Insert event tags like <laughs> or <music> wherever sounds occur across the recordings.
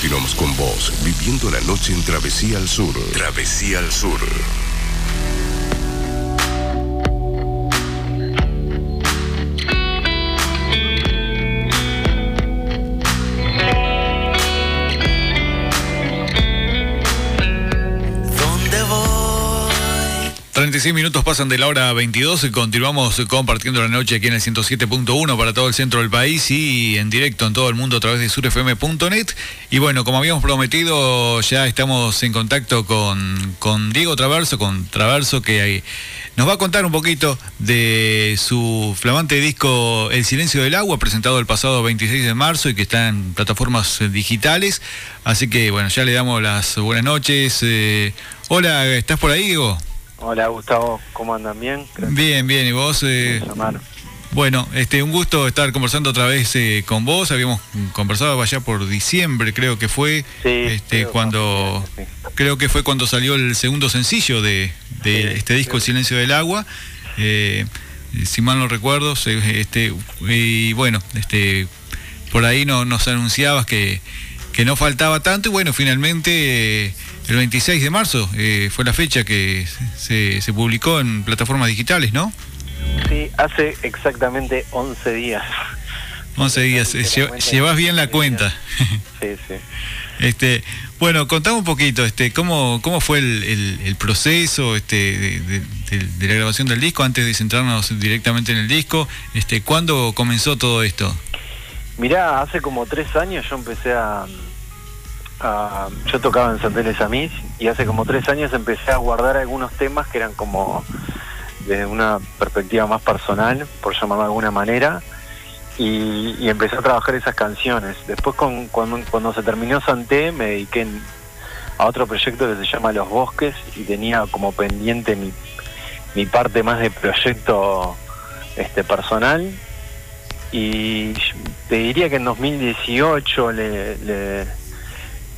continuamos con vos, viviendo la noche en Travesía al Sur. Travesía al Sur. 36 minutos pasan de la hora 22 y continuamos compartiendo la noche aquí en el 107.1 para todo el centro del país y en directo en todo el mundo a través de surfm.net. Y bueno, como habíamos prometido, ya estamos en contacto con, con Diego Traverso, con Traverso que nos va a contar un poquito de su flamante disco El Silencio del Agua, presentado el pasado 26 de marzo y que está en plataformas digitales. Así que bueno, ya le damos las buenas noches. Eh, hola, ¿estás por ahí, Diego? Hola Gustavo, ¿cómo andan? ¿Bien? Bien, bien, ¿y vos? Eh, bueno, este, un gusto estar conversando otra vez eh, con vos. Habíamos conversado allá por diciembre, creo que fue, este, cuando, creo que fue cuando salió el segundo sencillo de, este disco, El Silencio del Agua. Eh, si mal no recuerdo, este, y bueno, este, por ahí no, nos anunciabas que, que no faltaba tanto y bueno, finalmente el 26 de marzo eh, fue la fecha que se, se, publicó en plataformas digitales, ¿no? Sí, hace exactamente 11 días. 11 días, eh, llevas bien la cuenta. Sí, sí. <laughs> Este, bueno, contame un poquito, este, cómo, cómo fue el, proceso este, de, la grabación del disco antes de centrarnos directamente en el disco. Este, ¿Cuándo comenzó todo esto? Mirá, hace como tres años yo empecé a, yo tocaba en Santeles Amis y hace como tres años empecé a guardar algunos temas que eran como desde una perspectiva más personal, por llamarlo de alguna manera, y, empecé a trabajar esas canciones. Después con, cuando, se terminó Santé me dediqué a otro proyecto que se llama Los Bosques y tenía como pendiente mi, mi parte más de proyecto este personal y te diría que en 2018 le le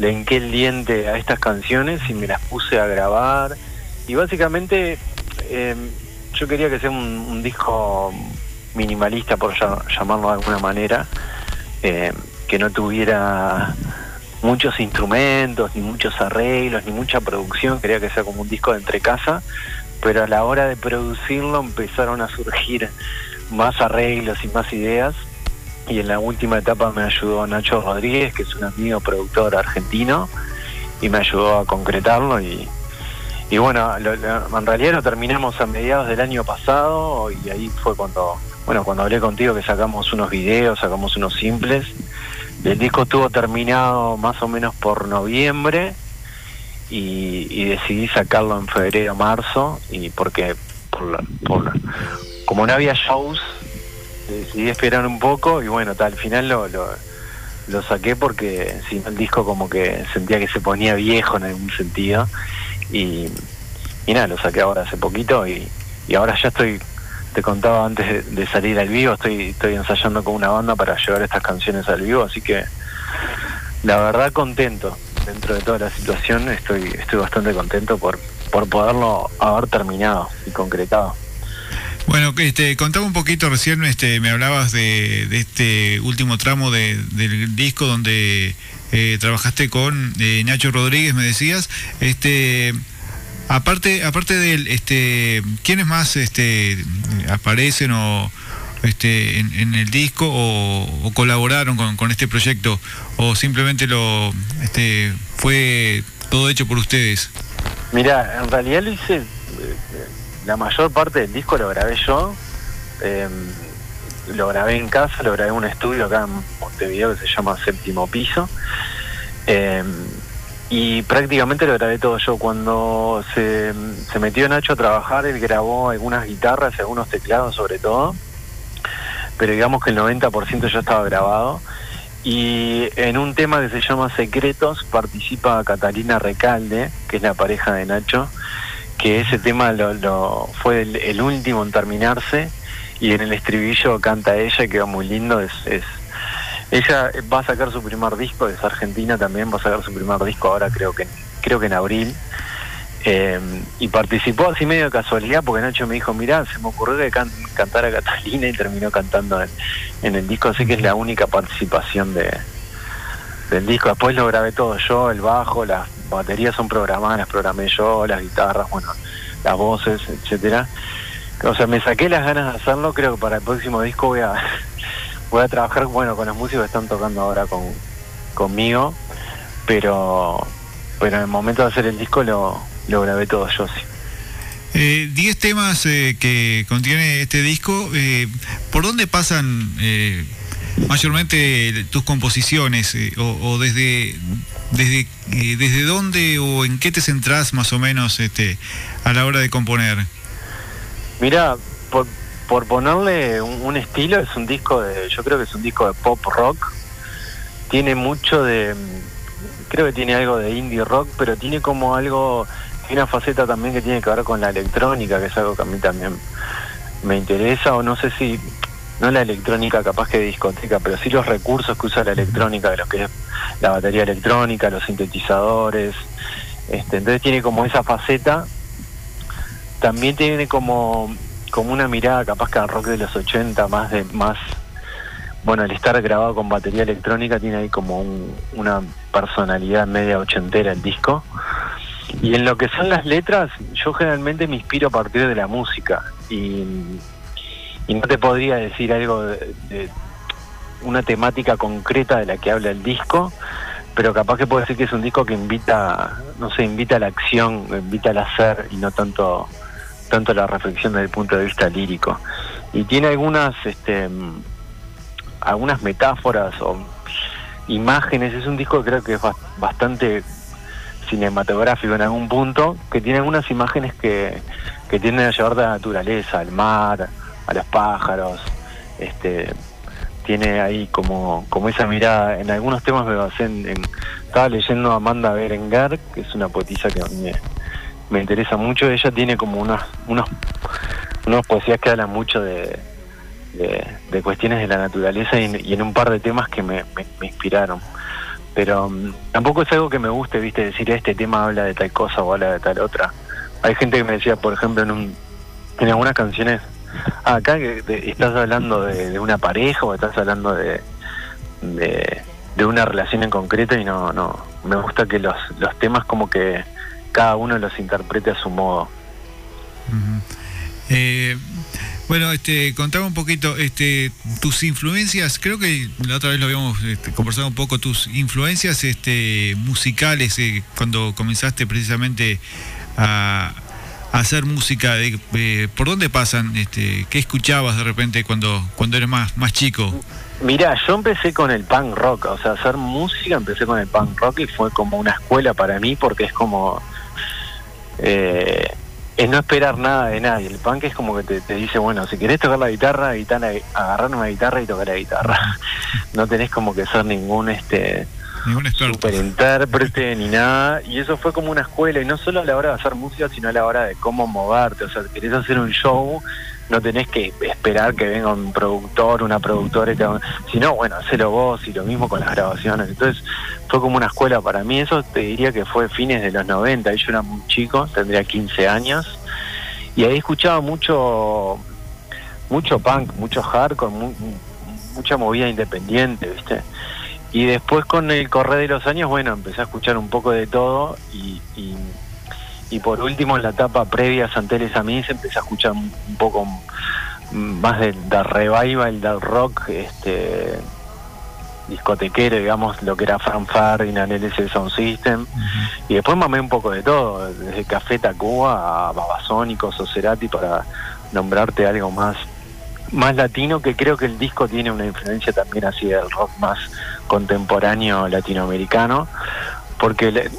enqué el diente a estas canciones y me las puse a grabar. Y básicamente eh, yo quería que sea un, disco minimalista, por llamarlo de alguna manera, eh, que no tuviera muchos instrumentos, ni muchos arreglos, ni mucha producción, quería que sea como un disco de entre casa, pero a la hora de producirlo empezaron a surgir más arreglos y más ideas y en la última etapa me ayudó Nacho Rodríguez, que es un amigo productor argentino, y me ayudó a concretarlo y, y bueno, en realidad lo terminamos a mediados del año pasado y ahí fue cuando, bueno, cuando hablé contigo que sacamos unos videos, sacamos unos simples. El disco estuvo terminado más o menos por noviembre y, y decidí sacarlo en febrero, marzo y porque por, por como no había shows decidí esperar un poco y bueno, al final lo, lo, saqué porque si el disco como que sentía que se ponía viejo en algún sentido y, nada, lo saqué ahora hace poquito y, y ahora ya estoy, te contaba antes de, salir al vivo, estoy, estoy ensayando con una banda para llevar estas canciones al vivo, así que la verdad contento dentro de toda la situación, estoy, estoy bastante contento por, por poderlo haber terminado y concretado. Bueno, este, contaba un poquito recién, este, me hablabas de, este último tramo del disco donde eh, trabajaste con eh, Nacho Rodríguez, me decías. Este, aparte, aparte de él, este, ¿quiénes más este, aparecen o este, en, el disco o, colaboraron con, este proyecto o simplemente lo este, fue todo hecho por ustedes? Mira, en realidad lo hice la mayor parte del disco lo grabé yo. Em, lo grabé en casa, lo grabé en un estudio acá en Montevideo que se llama Séptimo Piso. Em, y prácticamente lo grabé todo yo. Cuando se, se metió Nacho a trabajar, él grabó algunas guitarras y algunos teclados sobre todo. Pero digamos que el 90% ya estaba grabado. Y en un tema que se llama Secretos participa Catalina Recalde, que es la pareja de Nacho que ese tema lo, fue el, último en terminarse y en el estribillo canta ella, que va muy lindo, es, ella va a sacar su primer disco, es argentina también, va a sacar su primer disco ahora creo que creo que en abril. Eh, y participó así medio de casualidad porque Nacho me dijo, mirá, se me ocurrió que cantar a Catalina y terminó cantando en, el disco, así que es la única participación de, del disco. Después lo grabé todo yo, el bajo, las baterías son programadas, programé yo, las guitarras, bueno, las voces, etcétera. O sea, me saqué las ganas de hacerlo, creo que para el próximo disco voy a <laughs> voy a trabajar bueno con los músicos que están tocando ahora con, conmigo, pero pero en el momento de hacer el disco lo, lo grabé todo yo sí. Eh, diez temas eh, que contiene este disco, eh, ¿por dónde pasan eh, mayormente tus composiciones? O, desde, desde, desde dónde o en qué te centrás más o menos este, a la hora de componer? Mira, por, por ponerle un, estilo, es un disco de, yo creo que es un disco de pop rock. Tiene mucho de, creo que tiene algo de indie rock, pero tiene como algo, una faceta también que tiene que ver con la electrónica, que es algo que a mí también me interesa, o no sé si, no la electrónica capaz que de discoteca, pero sí los recursos que usa la electrónica, de lo que es la batería electrónica, los sintetizadores. Este, entonces tiene como esa faceta. También tiene como como una mirada capaz que al rock de los 80, más de más bueno, el estar grabado con batería electrónica tiene ahí como una personalidad media ochentera el disco. Y en lo que son las letras, yo generalmente me inspiro a partir de la música. Y, no te podría decir algo de, una temática concreta de la que habla el disco, pero capaz que puedo decir que es un disco que invita, no sé, invita a la acción, invita al hacer y no tanto tanto la reflexión desde el punto de vista lírico. Y tiene algunas, este, algunas metáforas o imágenes, es un disco que creo que es bastante cinematográfico en algún punto, que tiene algunas imágenes que, que tienden a llevar de la naturaleza, al mar, a los pájaros, este tiene ahí como, como esa mirada, en algunos temas me basé en, estaba leyendo a Amanda Berengar, que es una poetisa que me, me interesa mucho. Ella tiene como unos, unos, unos poesías que hablan mucho de, de, cuestiones de la naturaleza y, en un par de temas que me, me, inspiraron. Pero mm, tampoco es algo que me guste, viste, decir este tema habla de tal cosa o habla de tal otra. Hay gente que me decía, por ejemplo, en, un, en algunas canciones, acá que estás hablando de, una pareja o estás hablando de, de, de una relación en concreto y no, no, me gusta que los, los temas como que cada uno los interprete a su modo. Eh, bueno, este, contame un poquito, este, tus influencias, creo que la otra vez lo habíamos este, conversado un poco, tus influencias este, musicales, eh, cuando comenzaste precisamente a, hacer música, eh, ¿por dónde pasan? Este, ¿Qué escuchabas de repente cuando, cuando eres más, más chico? Mira, yo empecé con el punk rock, o sea, hacer música empecé con el punk rock y fue como una escuela para mí porque es como eh, es no esperar nada de nadie. El punk es como que te, dice, bueno, si querés tocar la guitarra, agarrar una guitarra y tocar la guitarra. <laughs> no tenés como que ser ningún este super intérprete ni nada. Y eso fue como una escuela, y no solo a la hora de hacer música, sino a la hora de cómo moverte. O sea, querés hacer un show, no tenés que esperar que venga un productor, una productora, sino bueno, hacelo vos y lo mismo con las grabaciones. Entonces fue como una escuela para mí, eso te diría que fue fines de los 90, yo era muy chico, tendría 15 años, y ahí escuchaba mucho, mucho punk, mucho hardcore, mucha movida independiente, ¿viste? Y después con el correr de los años, bueno, empecé a escuchar un poco de todo y y por último en la etapa previa a Santeles a mí se empecé a escuchar un, poco más del, revival del rock este discotequero digamos lo que era Fran Ferdinand LS Sound System. Y después mamé un poco de todo desde Café Tacuba a Babasónicos o Cerati para nombrarte algo más más latino que creo que el disco tiene una influencia también así del rock más contemporáneo latinoamericano porque le,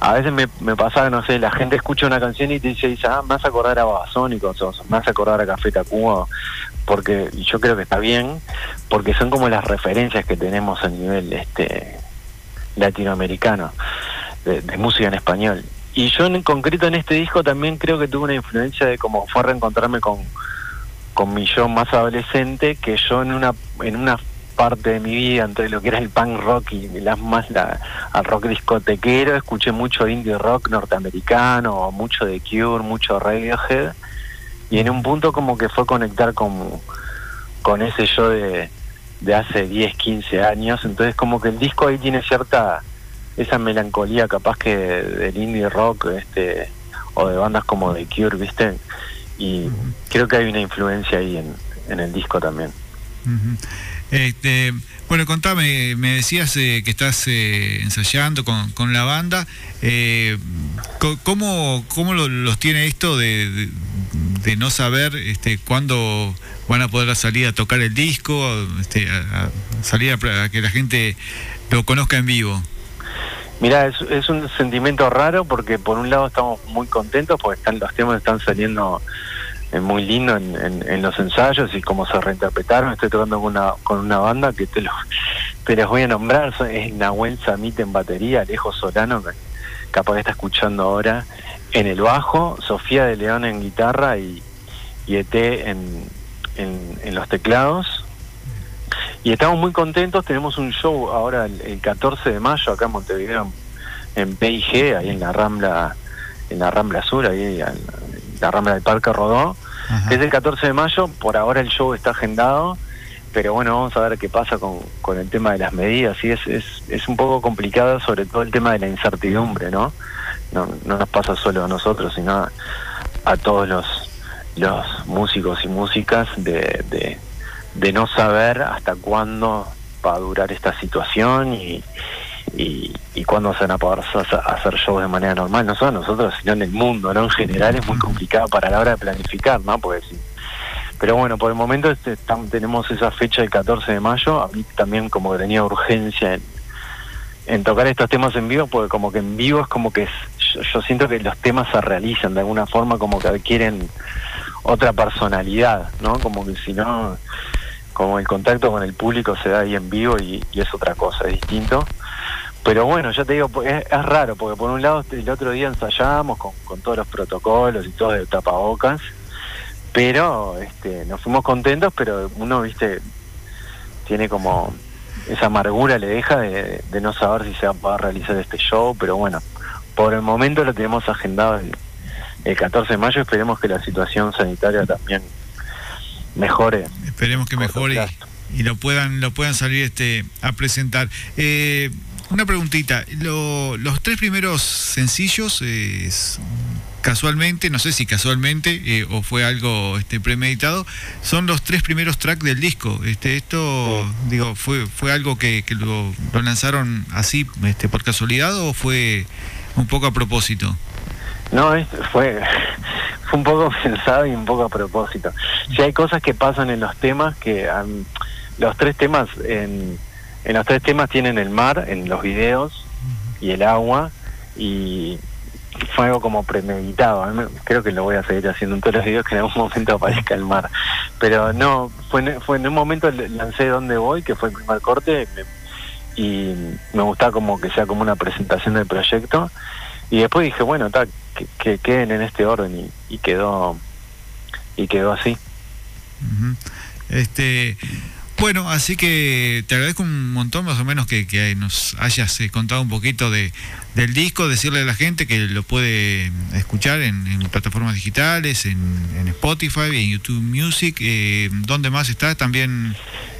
a veces me, me pasa, no sé, la gente escucha una canción y te dice, ah, me vas a acordar a Babasónicos, o me vas a acordar a Café Tacuba, porque yo creo que está bien, porque son como las referencias que tenemos a nivel este latinoamericano, de, música en español. Y yo en concreto en este disco también creo que tuve una influencia de cómo fue a reencontrarme con, con mi yo más adolescente, que yo en una, en una parte de mi vida entre lo que era el punk rock y las más la, al rock discotequero, escuché mucho indie rock norteamericano, mucho de Cure, mucho Radiohead, y en un punto como que fue conectar con, con ese yo de, de hace 10, 15 años, entonces como que el disco ahí tiene cierta esa melancolía capaz que del indie rock este o de bandas como The Cure, ¿viste? Y creo que hay una influencia ahí en, en el disco también. este, bueno, contame, me decías eh, que estás eh, ensayando con, con, la banda. Eh, ¿Cómo, cómo los tiene esto de, de, no saber este, cuándo van a poder salir a tocar el disco, este, a, salir a, que la gente lo conozca en vivo? Mira, es, es, un sentimiento raro porque por un lado estamos muy contentos porque están, los temas están saliendo muy lindo en, los ensayos y cómo se reinterpretaron. Estoy tocando con una, con una banda que te, lo, te les voy a nombrar. Es Nahuel Samit en batería, Alejo Solano, que capaz está escuchando ahora, en el bajo, Sofía de León en guitarra y, y ET en, en, los teclados. Y estamos muy contentos, tenemos un show ahora el, 14 de mayo acá en Montevideo, en PIG, ahí en la Rambla, en la Rambla Sur, ahí en la Rambla del Parque Rodó, que es el 14 de mayo, por ahora el show está agendado, pero bueno, vamos a ver qué pasa con, con el tema de las medidas, y es, es, es un poco complicado sobre todo el tema de la incertidumbre, ¿no? No, no nos pasa solo a nosotros, sino a todos los los músicos y músicas de, de, no saber hasta cuándo va a durar esta situación y, y, y cuándo se van a poder hacer shows de manera normal, no solo nosotros, sino en el mundo, ¿no? En general es muy complicado para la hora de planificar, ¿no? Pues, pero bueno, por el momento este, tenemos esa fecha del 14 de mayo, a mí también como que tenía urgencia en, tocar estos temas en vivo, porque como que en vivo es como que yo siento que los temas se realizan de alguna forma, como que adquieren otra personalidad, ¿no? Como que si no, como el contacto con el público se da ahí en vivo y, es otra cosa, es distinto. Pero bueno, ya te digo, es, raro, porque por un lado el otro día ensayamos con, con todos los protocolos y todo de tapabocas, pero este, nos fuimos contentos, pero uno, viste, tiene como esa amargura le deja de, de no saber si se va a realizar este show, pero bueno, por el momento lo tenemos agendado el, el 14 de mayo esperemos que la situación sanitaria también mejore. Esperemos que mejore y, lo puedan lo puedan salir este a presentar. Eh, una preguntita, los tres primeros sencillos, casualmente, no sé si casualmente eh, o fue algo este, premeditado, son los tres primeros tracks del disco. Este, esto, digo, fue fue algo que, lo, lo, lanzaron así, este, por casualidad o fue un poco a propósito. No, fue, fue un poco pensado y un poco a propósito. Si hay cosas que pasan en los temas que los tres temas en, en los tres temas tienen el mar en los videos y el agua y fue algo como premeditado. creo que lo voy a seguir haciendo en todos los videos que en algún momento aparezca el mar. Pero no, fue en, fue en un momento lancé Dónde Voy, que fue el primer corte, y me gustaba como que sea como una presentación del proyecto. Y después dije, bueno, tal que, queden en este orden y, quedó y quedó así. Este bueno, así que te agradezco un montón más o menos que, que nos hayas eh, contado un poquito de, del disco, decirle a la gente que lo puede escuchar en, plataformas digitales, en, Spotify, en YouTube Music, eh, ¿dónde más está? También...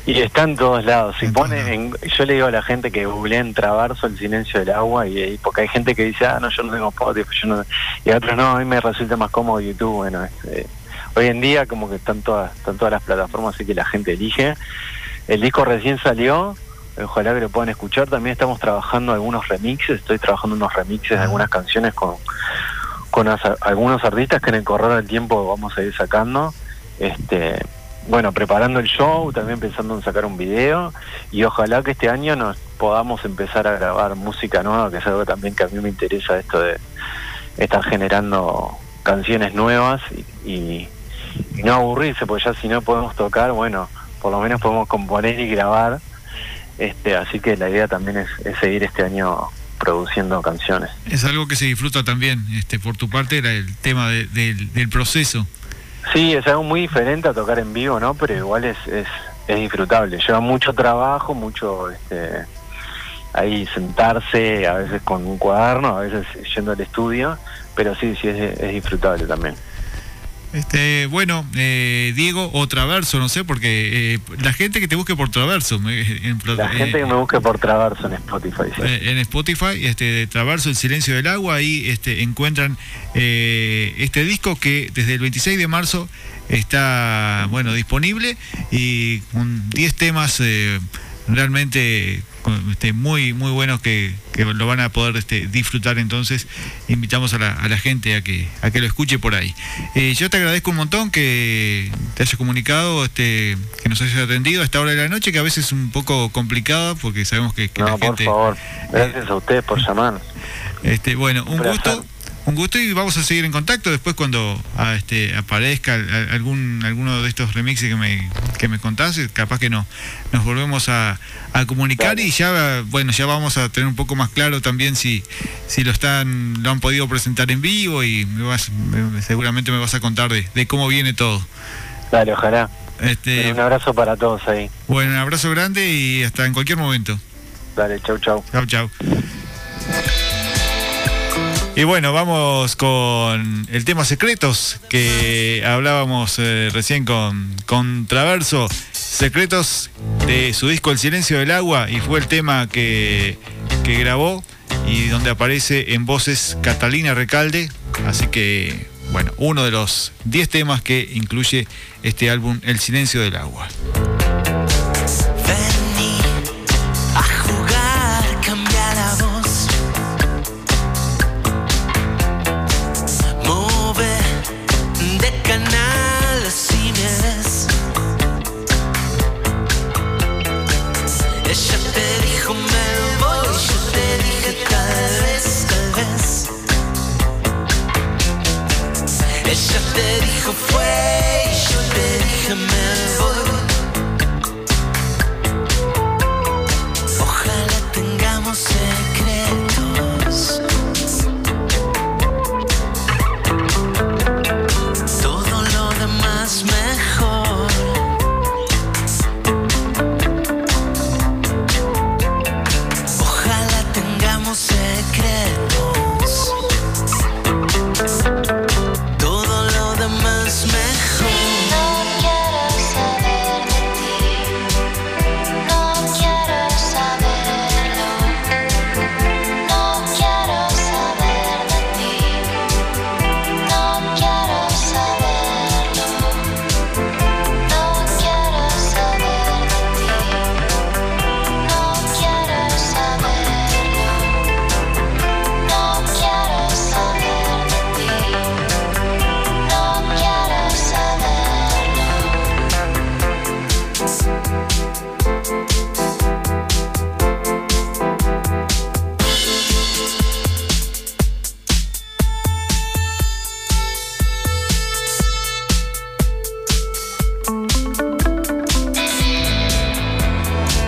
Y está en todos lados. Si pone, yo le digo a la gente que googleen Traverso el silencio del agua, y, porque hay gente que dice, ah, no, yo no tengo Spotify, yo no, y otros no, a mí me resulta más cómodo YouTube. Bueno, eh, hoy en día como que están todas, están todas las plataformas, así que la gente elige. El disco recién salió, ojalá que lo puedan escuchar. También estamos trabajando algunos remixes, estoy trabajando unos remixes de algunas canciones con, con algunos artistas que en el correr del tiempo vamos a ir sacando. Este, bueno, preparando el show, también pensando en sacar un video y ojalá que este año nos podamos empezar a grabar música nueva, que es algo también que a mí me interesa esto de estar generando canciones nuevas y, no aburrirse, porque ya si no podemos tocar, bueno, por lo menos podemos componer y grabar. Este, así que la idea también es, seguir este año produciendo canciones. Es algo que se disfruta también, este, por tu parte, era el tema del proceso. Sí, es algo muy diferente a tocar en vivo, ¿no? Pero igual es, es, es disfrutable. Lleva mucho trabajo, mucho este, ahí sentarse, a veces con un cuaderno, a veces yendo al estudio, pero sí, sí, es, es disfrutable también. Este, bueno, eh, Diego o Traverso, no sé, porque eh, la gente que te busque por Traverso. <laughs> En, la gente que me busque por Traverso en Spotify. En Spotify, este, Traverso, El Silencio del Agua, ahí este, encuentran este disco que desde el 26 de marzo está, bueno, disponible y con 10 temas realmente este, muy muy buenos que, lo van a poder este, disfrutar. Entonces invitamos a la, gente a que a que lo escuche por ahí. Eh, yo te agradezco un montón que te hayas comunicado este que nos hayas atendido a esta hora de la noche que a veces es un poco complicada porque sabemos que, no, la por favor. Gracias a ustedes por llamar <laughs> este bueno un gusto un gusto y vamos a seguir en contacto después cuando ah, este, aparezca algún alguno de estos remixes que me, que me contás, capaz que no, nos volvemos a, comunicar y ya bueno ya vamos a tener un poco más claro también si, si lo están lo han podido presentar en vivo y me vas, seguramente me vas a contar de, cómo viene todo. Dale, ojalá. Este, un abrazo para todos ahí. Bueno, un abrazo grande y hasta en cualquier momento. Dale, chau, chau. Chau, chau. Y bueno, vamos con el tema secretos que hablábamos eh, recién con, con Traverso. Secretos de su disco El Silencio del Agua y fue el tema que, que grabó y donde aparece en voces Catalina Recalde. Así que, bueno, uno de los 10 temas que incluye este álbum El Silencio del Agua.